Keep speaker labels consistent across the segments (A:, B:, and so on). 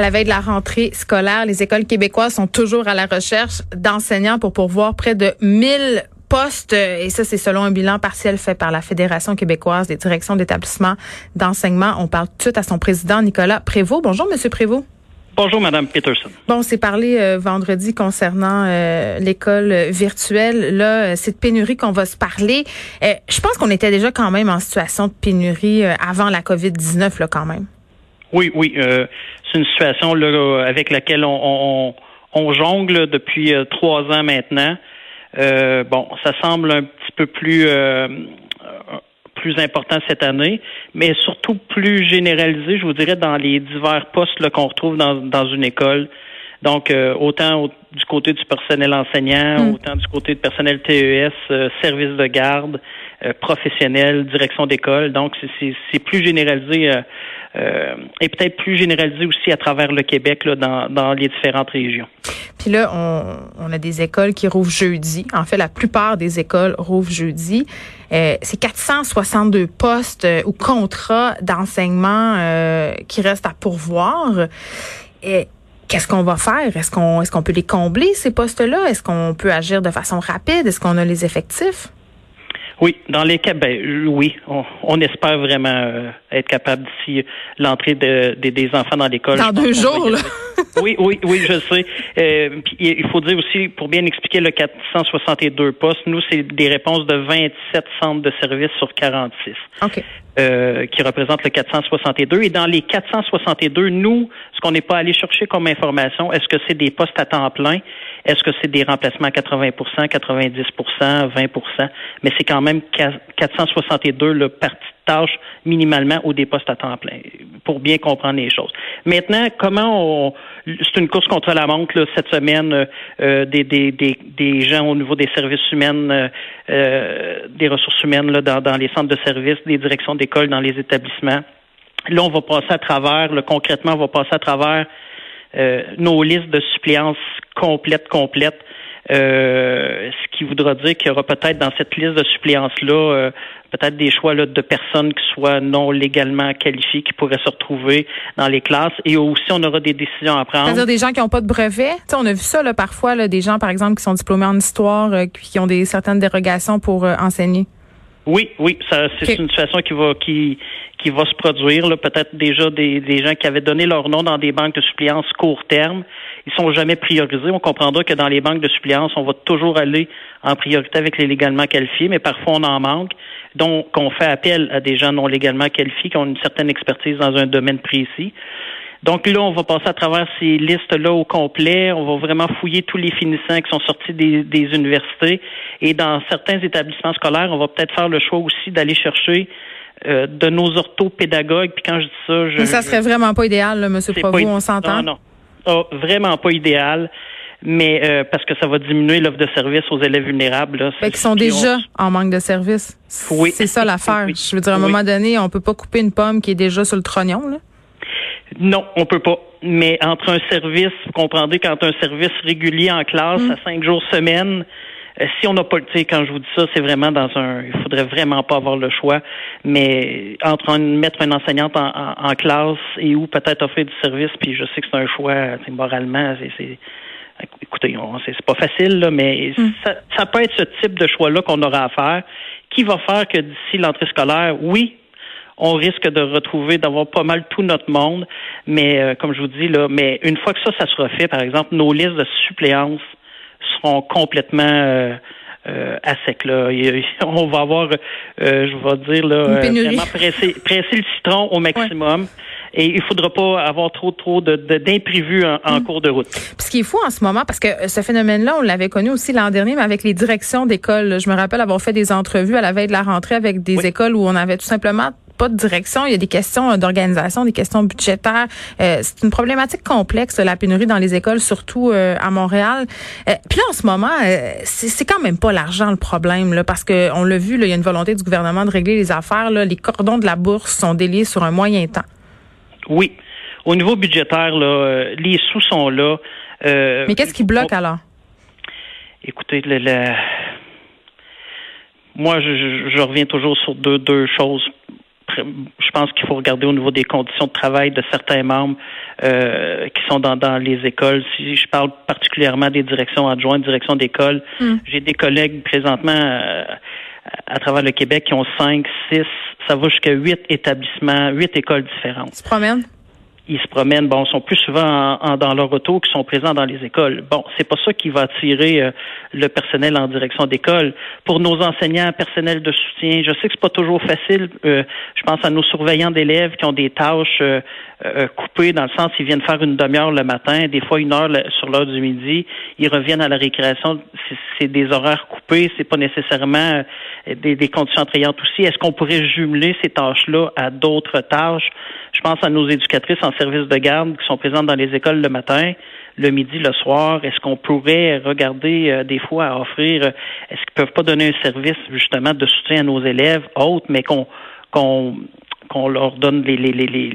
A: À la veille de la rentrée scolaire, les écoles québécoises sont toujours à la recherche d'enseignants pour pourvoir près de 1000 postes. Et ça, c'est selon un bilan partiel fait par la Fédération québécoise des directions d'établissements d'enseignement. On parle tout à son président, Nicolas Prévost. Bonjour, Monsieur Prévost.
B: Bonjour, Madame Peterson.
A: Bon, on s'est parlé euh, vendredi concernant euh, l'école virtuelle. Là, c'est de pénurie qu'on va se parler. Euh, je pense qu'on était déjà quand même en situation de pénurie avant la COVID-19, là, quand même.
B: Oui, oui. C'est une situation là, avec laquelle on, on, on jongle depuis trois ans maintenant. bon, ça semble un petit peu plus plus important cette année, mais surtout plus généralisé, je vous dirais, dans les divers postes qu'on retrouve dans, dans une école. Donc, euh, autant du côté du personnel enseignant, mm. autant du côté du personnel TES, euh, service de garde, euh, professionnel, direction d'école. Donc, c'est plus généralisé et peut-être plus généralisé aussi à travers le Québec là, dans, dans les différentes régions.
A: Puis là, on, on, a des écoles qui rouvrent jeudi. En fait, la plupart des écoles rouvrent jeudi. c'est 462 postes ou contrats d'enseignement qui restent à pourvoir. Et Qu'est-ce qu'on va faire? Est-ce qu'on est-ce qu'on peut les combler, ces postes-là? Est-ce qu'on peut agir de façon rapide? Est-ce qu'on a les effectifs?
B: Oui, dans les cas, ben, oui, on, espère vraiment euh, être capable d'ici l'entrée de, des enfants dans l'école.
A: Dans deux jours, là.
B: oui, oui, oui, je sais. Euh, il faut dire aussi, pour bien expliquer le 462 postes, nous, c'est des réponses de 27 centres de services sur 46.
A: OK.
B: Euh, qui représentent le 462. Et dans les 462, nous, ce qu'on n'est pas allé chercher comme information, est-ce que c'est des postes à temps plein? Est-ce que c'est des remplacements à 80% 90% 20% Mais c'est quand même 462 le parti minimalement ou des postes à temps plein, pour bien comprendre les choses. Maintenant, comment on... C'est une course contre la montre cette semaine euh, des, des, des, des, gens au niveau des services humains, euh, des ressources humaines là, dans, dans les centres de services, des directions d'école, dans les établissements. Là, on va passer à travers, là, concrètement, on va passer à travers euh, nos listes de suppléances complètes, complètes. Euh, ce qui voudra dire qu'il y aura peut-être dans cette liste de suppléances-là euh, peut-être des choix là, de personnes qui soient non légalement qualifiées qui pourraient se retrouver dans les classes et aussi on aura des décisions à prendre.
A: C'est-à-dire des gens qui n'ont pas de brevet. on a vu ça là, parfois, là, des gens par exemple qui sont diplômés en histoire, qui ont des certaines dérogations pour enseigner.
B: Oui, oui, ça, c'est une situation qui va qui qui va se produire. Peut-être déjà des, des gens qui avaient donné leur nom dans des banques de suppléance court terme, ils sont jamais priorisés. On comprendra que dans les banques de suppléance, on va toujours aller en priorité avec les légalement qualifiés, mais parfois on en manque. Donc, on fait appel à des gens non légalement qualifiés qui ont une certaine expertise dans un domaine précis. Donc là, on va passer à travers ces listes-là au complet. On va vraiment fouiller tous les finissants qui sont sortis des, universités. Et dans certains établissements scolaires, on va peut-être faire le choix aussi d'aller chercher euh, de nos orthopédagogues. Puis quand je dis ça, je.
A: Mais ça serait vraiment pas idéal, là, M. Provost, on s'entend?
B: Non, non. Oh, vraiment pas idéal. Mais euh, parce que ça va diminuer l'offre de services aux élèves vulnérables. Là,
A: ben, qui sont déjà en manque de services. Oui. C'est ça l'affaire. Je veux dire, à un moment donné, on peut pas couper une pomme qui est déjà sur le trognon. Là.
B: Non, on peut pas. Mais entre un service, vous comprendrez, quand un service régulier en classe mm. à cinq jours semaine, euh, si on n'a pas le sais, quand je vous dis ça, c'est vraiment dans un il faudrait vraiment pas avoir le choix. Mais entre mettre une enseignante en, classe et ou peut-être offrir du service, puis je sais que c'est un choix moralement, c'est écoutez, c'est pas facile, là, mais mm. ça, ça peut être ce type de choix-là qu'on aura à faire, qui va faire que d'ici l'entrée scolaire, oui, on risque de retrouver, d'avoir pas mal tout notre monde. Mais euh, comme je vous dis, là, mais une fois que ça, ça sera fait, par exemple, nos listes de suppléances seront complètement euh, euh, à sec. Là. on va avoir, je vais dire, là, vraiment presser, le citron au maximum. Et il faudra pas avoir trop trop de, d'imprévus en, mm. cours de route. Puis
A: ce qui est fou en ce moment, parce que ce phénomène-là, on l'avait connu aussi l'an dernier, mais avec les directions d'école. Je me rappelle avoir fait des entrevues à la veille de la rentrée avec des écoles où on avait tout simplement pas de direction. Il y a des questions d'organisation, des questions budgétaires. c'est une problématique complexe, la pénurie dans les écoles, surtout à Montréal. puis là, en ce moment, c'est quand même pas l'argent le problème, là, parce que on l'a vu, là, il y a une volonté du gouvernement de régler les affaires. Là. Les cordons de la bourse sont déliés sur un moyen temps.
B: Oui. Au niveau budgétaire, là, les sous sont là.
A: Mais qu'est-ce qui bloque alors?
B: Écoutez, le, moi, je, reviens toujours sur deux, deux choses. Je pense qu'il faut regarder au niveau des conditions de travail de certains membres euh, qui sont dans, dans les écoles. Si je parle particulièrement des directions adjointes, directions d'école, hmm. j'ai des collègues présentement euh, à travers le Québec qui ont cinq, six, ça va jusqu'à huit établissements, huit écoles différentes.
A: Tu promènes?
B: ils se promènent, bon, sont plus souvent dans leur auto qui sont présents dans les écoles. Bon, c'est pas ça qui va attirer euh, le personnel en direction d'école. Pour nos enseignants, personnel de soutien, je sais que c'est pas toujours facile. Euh, je pense à nos surveillants d'élèves qui ont des tâches euh, coupées dans le sens ils viennent faire une demi-heure le matin, des fois une heure sur l'heure du midi, ils reviennent à la récréation. C'est des horaires coupés, c'est pas nécessairement des, des conditions attrayantes aussi. Est-ce qu'on pourrait jumeler ces tâches-là à d'autres tâches? Je pense à nos éducatrices en service de garde qui sont présentes dans les écoles le matin, le midi, le soir. Est-ce qu'on pourrait regarder euh, des fois à offrir, euh, est-ce qu'ils peuvent pas donner un service justement de soutien à nos élèves autres, mais qu'on qu'on qu'on leur donne les les les les,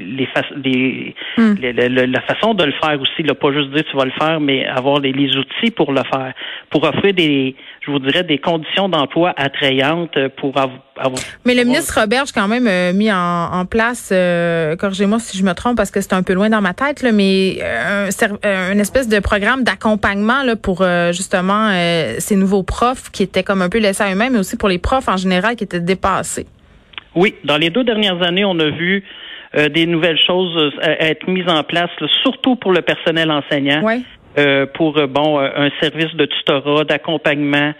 B: les, hmm. la façon de le faire aussi, là, pas juste dire tu vas le faire, mais avoir les, les outils pour le faire, pour offrir des, je vous dirais, des conditions d'emploi attrayantes pour avoir.
A: Mais le ministre Roberge quand même euh, mis en, en place, euh, corrigez-moi si je me trompe parce que c'est un peu loin dans ma tête, là, mais euh, un, une espèce de programme d'accompagnement là pour justement ces nouveaux profs qui étaient comme un peu laissés à eux-mêmes, mais aussi pour les profs en général qui étaient dépassés.
B: Oui, dans les deux dernières années, on a vu euh, des nouvelles choses euh, être mises en place, surtout pour le personnel enseignant. Euh, pour bon un service de tutorat, d'accompagnement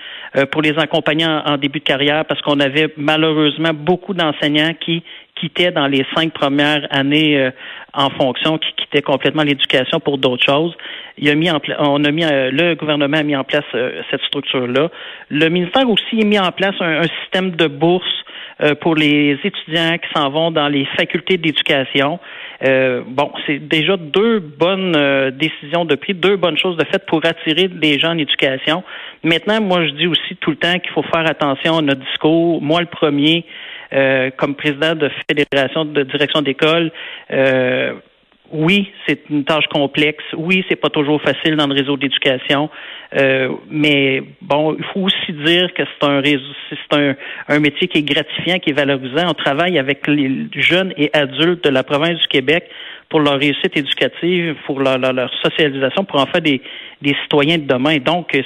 B: pour les accompagner en, début de carrière parce qu'on avait malheureusement beaucoup d'enseignants qui quittaient dans les cinq premières années en fonction, qui quittaient complètement l'éducation pour d'autres choses. Il a mis en on a mis le gouvernement a mis en place cette structure là. Le ministère aussi a mis en place un système de bourse euh, pour les étudiants qui s'en vont dans les facultés d'éducation. Euh, bon, c'est déjà deux bonnes euh, décisions de prise, deux bonnes choses de fait pour attirer des gens en éducation. Maintenant, moi, je dis aussi tout le temps qu'il faut faire attention à notre discours. Moi, le premier, comme président de fédération de direction d'école, oui, c'est une tâche complexe. Oui, c'est pas toujours facile dans le réseau d'éducation. Euh, mais bon, il faut aussi dire que c'est un réseau, c'est un, un métier qui est gratifiant, qui est valorisant. On travaille avec les jeunes et adultes de la province du Québec pour leur réussite éducative, pour leur, leur, socialisation, pour en faire des, des citoyens de demain. Donc, c'est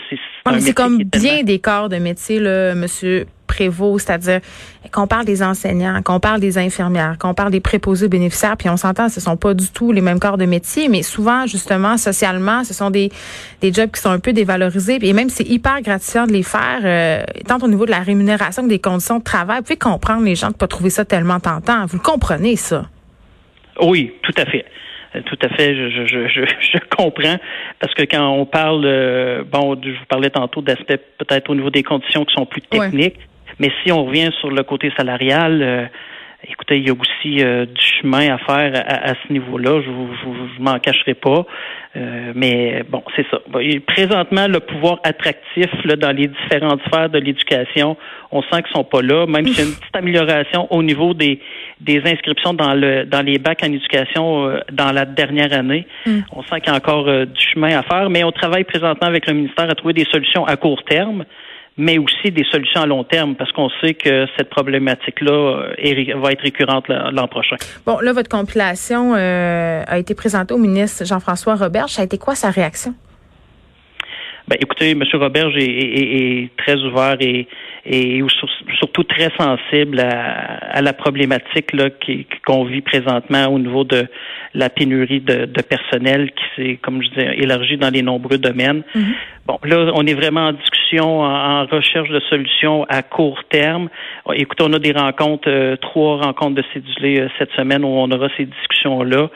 A: c'est comme bien des corps de métier, là, Monsieur prévaut, c'est-à-dire qu'on parle des enseignants, qu'on parle des infirmières, qu'on parle des préposés bénéficiaires, puis on s'entend, ce sont pas du tout les mêmes corps de métier, mais souvent, justement, socialement, ce sont des, des jobs qui sont un peu dévalorisés, et même c'est hyper gratifiant de les faire, euh, tant au niveau de la rémunération que des conditions de travail. Vous pouvez comprendre les gens de pas trouver ça tellement tentant. Vous le comprenez, ça?
B: Oui, tout à fait. Euh, tout à fait, je, je, je, je, comprends parce que quand on parle, euh, bon, je vous parlais tantôt d'aspects peut-être au niveau des conditions qui sont plus techniques, mais si on revient sur le côté salarial, euh, écoutez, il y a aussi euh, du chemin à faire à, ce niveau-là. Je, ne m'en cacherai pas. Euh, mais bon, c'est ça. Présentement, le pouvoir attractif là, dans les différentes sphères de l'éducation, on sent qu'ils sont pas là. Même s'il y a une petite amélioration au niveau des, des inscriptions dans le dans les bacs en éducation dans la dernière année. Mm. On sent qu'il y a encore du chemin à faire, mais on travaille présentement avec le ministère à trouver des solutions à court terme mais aussi des solutions à long terme, parce qu'on sait que cette problématique-là euh, va être récurrente l'an prochain.
A: Bon, là, votre compilation euh, a été présentée au ministre Jean-François Robert. Ça a été quoi sa réaction?
B: Ben, écoutez, M. Robert est, très ouvert et, et surtout très sensible à, la problématique là, qu'on vit présentement au niveau de la pénurie de, personnel qui s'est, comme je disais, élargie dans les nombreux domaines. Mm-hmm. Bon, là, on est vraiment en discussion, en, recherche de solutions à court terme. Écoutez, on a des rencontres, euh, trois rencontres de cédulés euh, cette semaine où on aura ces discussions-là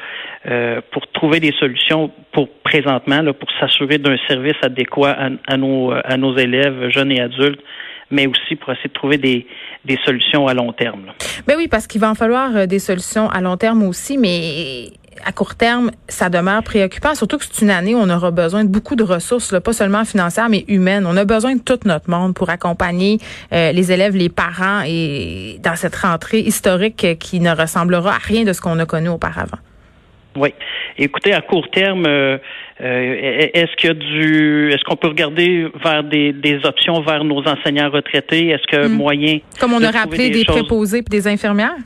B: euh, pour trouver des solutions pour présentement, là, pour s'assurer d'un service adéquat à, nos, à nos élèves, jeunes et adultes mais aussi pour essayer de trouver des, des solutions à long terme.
A: Ben oui, parce qu'il va en falloir euh, des solutions à long terme aussi, mais à court terme, ça demeure préoccupant, surtout que c'est une année où on aura besoin de beaucoup de ressources, là, pas seulement financières, mais humaines. On a besoin de tout notre monde pour accompagner euh, les élèves, les parents et dans cette rentrée historique qui ne ressemblera à rien de ce qu'on a connu auparavant.
B: Oui. Écoutez, à court terme, euh, euh, est-ce qu'il y a du, est-ce qu'on peut regarder vers des, des, options vers nos enseignants retraités? Est-ce que hmm. moyen
A: Comme on a rappelé des, préposés et des infirmières?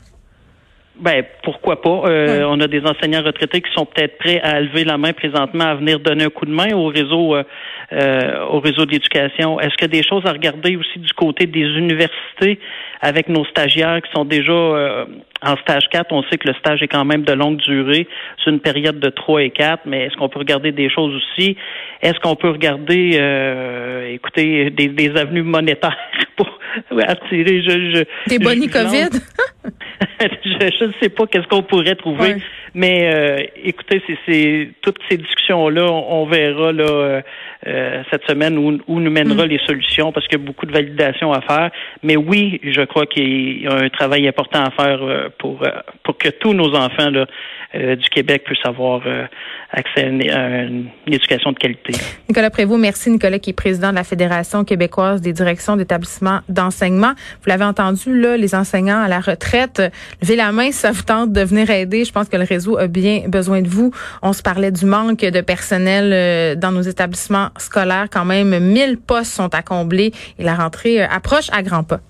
B: Ben pourquoi pas? Euh, on a des enseignants retraités qui sont peut-être prêts à lever la main présentement à venir donner un coup de main au réseau euh, euh au réseau d'éducation. Est-ce qu'il y a des choses à regarder aussi du côté des universités? Avec nos stagiaires qui sont déjà euh, en stage 4? On sait que le stage est quand même de longue durée. C'est une période de 3 et 4, mais est-ce qu'on peut regarder des choses aussi? Est-ce qu'on peut regarder écoutez, des, des avenues monétaires pour attirer je,
A: je, Des bonnies COVID?
B: je ne sais pas qu'est-ce qu'on pourrait trouver, mais euh, écoutez, c'est toutes ces discussions-là, on, verra là euh, euh, cette semaine où, où nous mènera mm. les solutions, parce qu'il y a beaucoup de validation à faire. Mais oui, je crois qu'il y a un travail important à faire pour pour que tous nos enfants là, du Québec puissent avoir accès à une, éducation de qualité.
A: Nicolas Prévost, merci Nicolas, qui est président de la Fédération québécoise des directions d'établissements d'enseignement. Vous l'avez entendu, là, les enseignants à la retraite, levez la main ça vous tente de venir aider. Je pense que le réseau a bien besoin de vous. On se parlait du manque de personnel euh, dans nos établissements scolaires. Quand même, 1000 postes sont à combler et la rentrée euh, approche à grands pas.